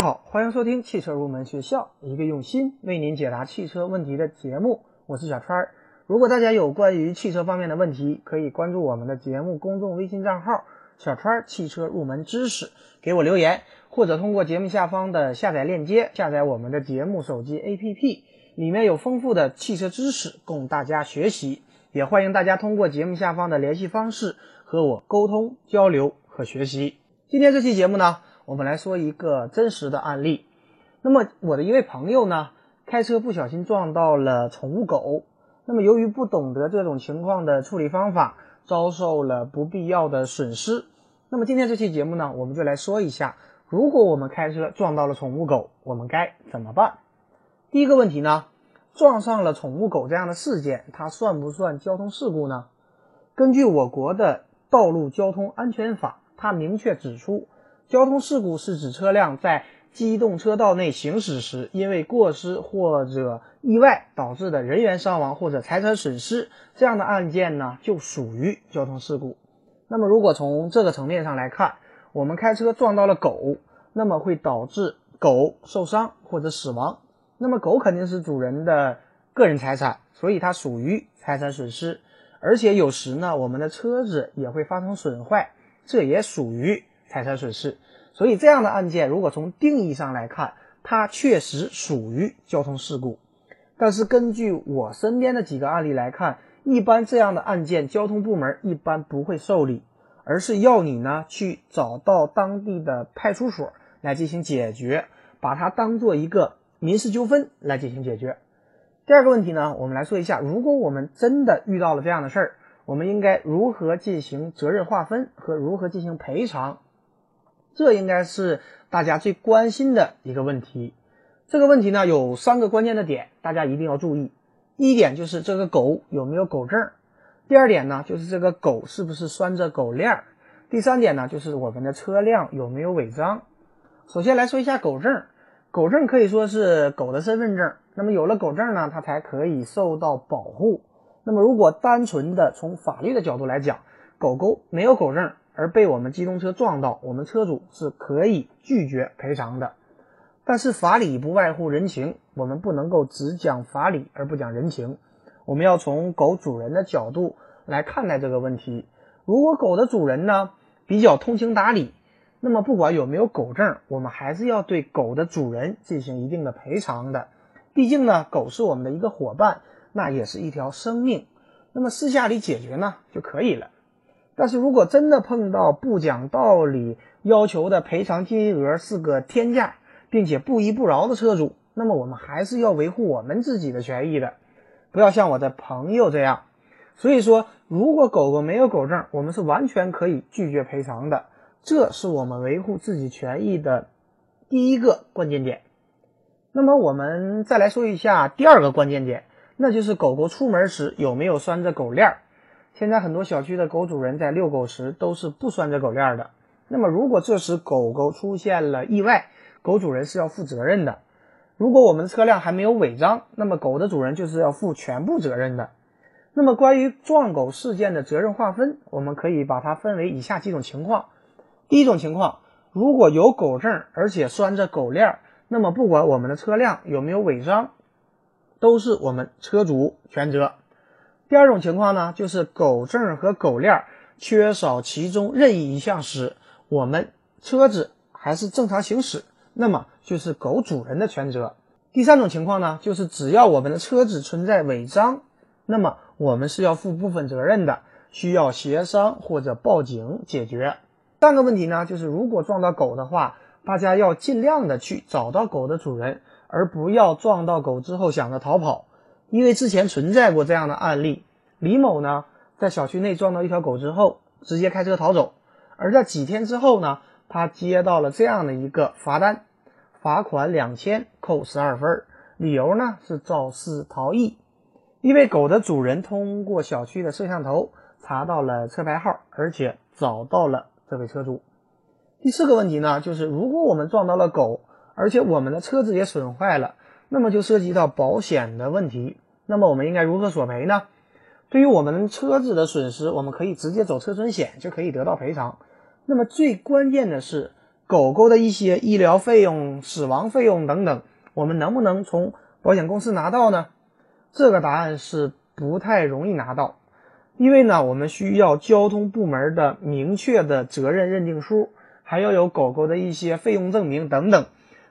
好，欢迎收听汽车入门学校，一个用心为您解答汽车问题的节目。我是小川儿。如果大家有关于汽车方面的问题，可以关注我们的节目公众微信账号“小川汽车入门知识”，给我留言，或者通过节目下方的下载链接下载我们的节目手机 APP，里面有丰富的汽车知识供大家学习。也欢迎大家通过节目下方的联系方式和我沟通交流和学习。今天这期节目呢？我们来说一个真实的案例。那么我的一位朋友呢，开车不小心撞到了宠物狗。那么由于不懂得这种情况的处理方法，遭受了不必要的损失。那么今天这期节目呢，我们就来说一下，如果我们开车撞到了宠物狗，我们该怎么办？第一个问题呢，撞上了宠物狗这样的事件，它算不算交通事故呢？根据我国的道路交通安全法，它明确指出。交通事故是指车辆在机动车道内行驶时，因为过失或者意外导致的人员伤亡或者财产损失，这样的案件呢，就属于交通事故。那么，如果从这个层面上来看，我们开车撞到了狗，那么会导致狗受伤或者死亡。那么，狗肯定是主人的个人财产，所以它属于财产损失。而且有时呢，我们的车子也会发生损坏，这也属于。财产损失，所以这样的案件，如果从定义上来看，它确实属于交通事故。但是根据我身边的几个案例来看，一般这样的案件，交通部门一般不会受理，而是要你呢去找到当地的派出所来进行解决，把它当做一个民事纠纷来进行解决。第二个问题呢，我们来说一下，如果我们真的遇到了这样的事儿，我们应该如何进行责任划分和如何进行赔偿？这应该是大家最关心的一个问题。这个问题呢，有三个关键的点，大家一定要注意。第一点就是这个狗有没有狗证；第二点呢，就是这个狗是不是拴着狗链；第三点呢，就是我们的车辆有没有违章。首先来说一下狗证，狗证可以说是狗的身份证。那么有了狗证呢，它才可以受到保护。那么如果单纯的从法律的角度来讲，狗狗没有狗证。而被我们机动车撞到，我们车主是可以拒绝赔偿的。但是法理不外乎人情，我们不能够只讲法理而不讲人情。我们要从狗主人的角度来看待这个问题。如果狗的主人呢比较通情达理，那么不管有没有狗证，我们还是要对狗的主人进行一定的赔偿的。毕竟呢，狗是我们的一个伙伴，那也是一条生命。那么私下里解决呢就可以了。但是如果真的碰到不讲道理，要求的赔偿金额是个天价，并且不依不饶的车主，那么我们还是要维护我们自己的权益的，不要像我的朋友这样。所以说，如果狗狗没有狗证，我们是完全可以拒绝赔偿的，这是我们维护自己权益的第一个关键点。那么我们再来说一下第二个关键点，那就是狗狗出门时有没有拴着狗链儿。现在很多小区的狗主人在遛狗时都是不拴着狗链的。那么，如果这时狗狗出现了意外，狗主人是要负责任的。如果我们的车辆还没有违章，那么狗的主人就是要负全部责任的。那么，关于撞狗事件的责任划分，我们可以把它分为以下几种情况。第一种情况，如果有狗证而且拴着狗链，那么不管我们的车辆有没有违章，都是我们车主全责。第二种情况呢，就是狗证和狗链缺少其中任意一项时，我们车子还是正常行驶，那么就是狗主人的全责。第三种情况呢，就是只要我们的车子存在违章，那么我们是要负部分责任的，需要协商或者报警解决。三个问题呢，就是如果撞到狗的话，大家要尽量的去找到狗的主人，而不要撞到狗之后想着逃跑。因为之前存在过这样的案例，李某呢在小区内撞到一条狗之后，直接开车逃走。而在几天之后呢，他接到了这样的一个罚单，罚款两千，扣十二分。理由呢是肇事逃逸。因为狗的主人通过小区的摄像头查到了车牌号，而且找到了这位车主。第四个问题呢，就是如果我们撞到了狗，而且我们的车子也损坏了。那么就涉及到保险的问题，那么我们应该如何索赔呢？对于我们车子的损失，我们可以直接走车损险就可以得到赔偿。那么最关键的是，狗狗的一些医疗费用、死亡费用等等，我们能不能从保险公司拿到呢？这个答案是不太容易拿到，因为呢，我们需要交通部门的明确的责任认定书，还要有狗狗的一些费用证明等等，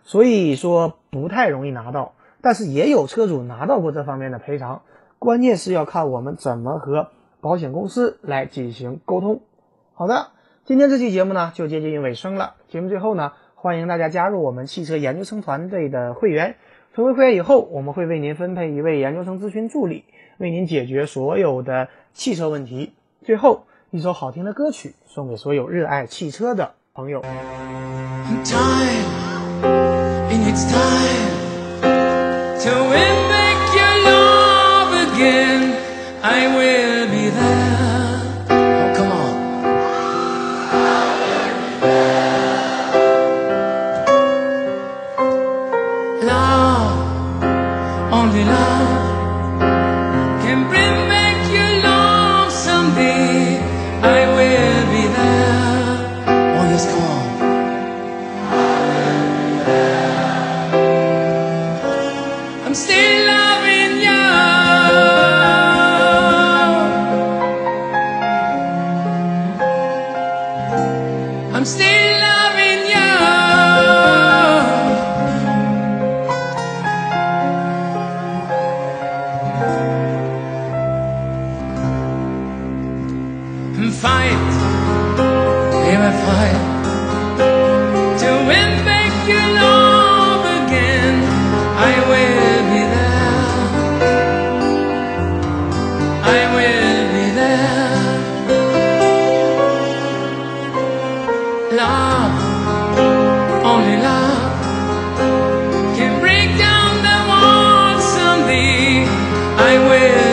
所以说不太容易拿到。但是也有车主拿到过这方面的赔偿，关键是要看我们怎么和保险公司来进行沟通。好的，今天这期节目呢就接近尾声了。节目最后呢，欢迎大家加入我们汽车研究生团队的会员。成为会员以后，我们会为您分配一位研究生咨询助理，为您解决所有的汽车问题。最后一首好听的歌曲送给所有热爱汽车的朋友。Time It's time to win back your love again. I will be there. with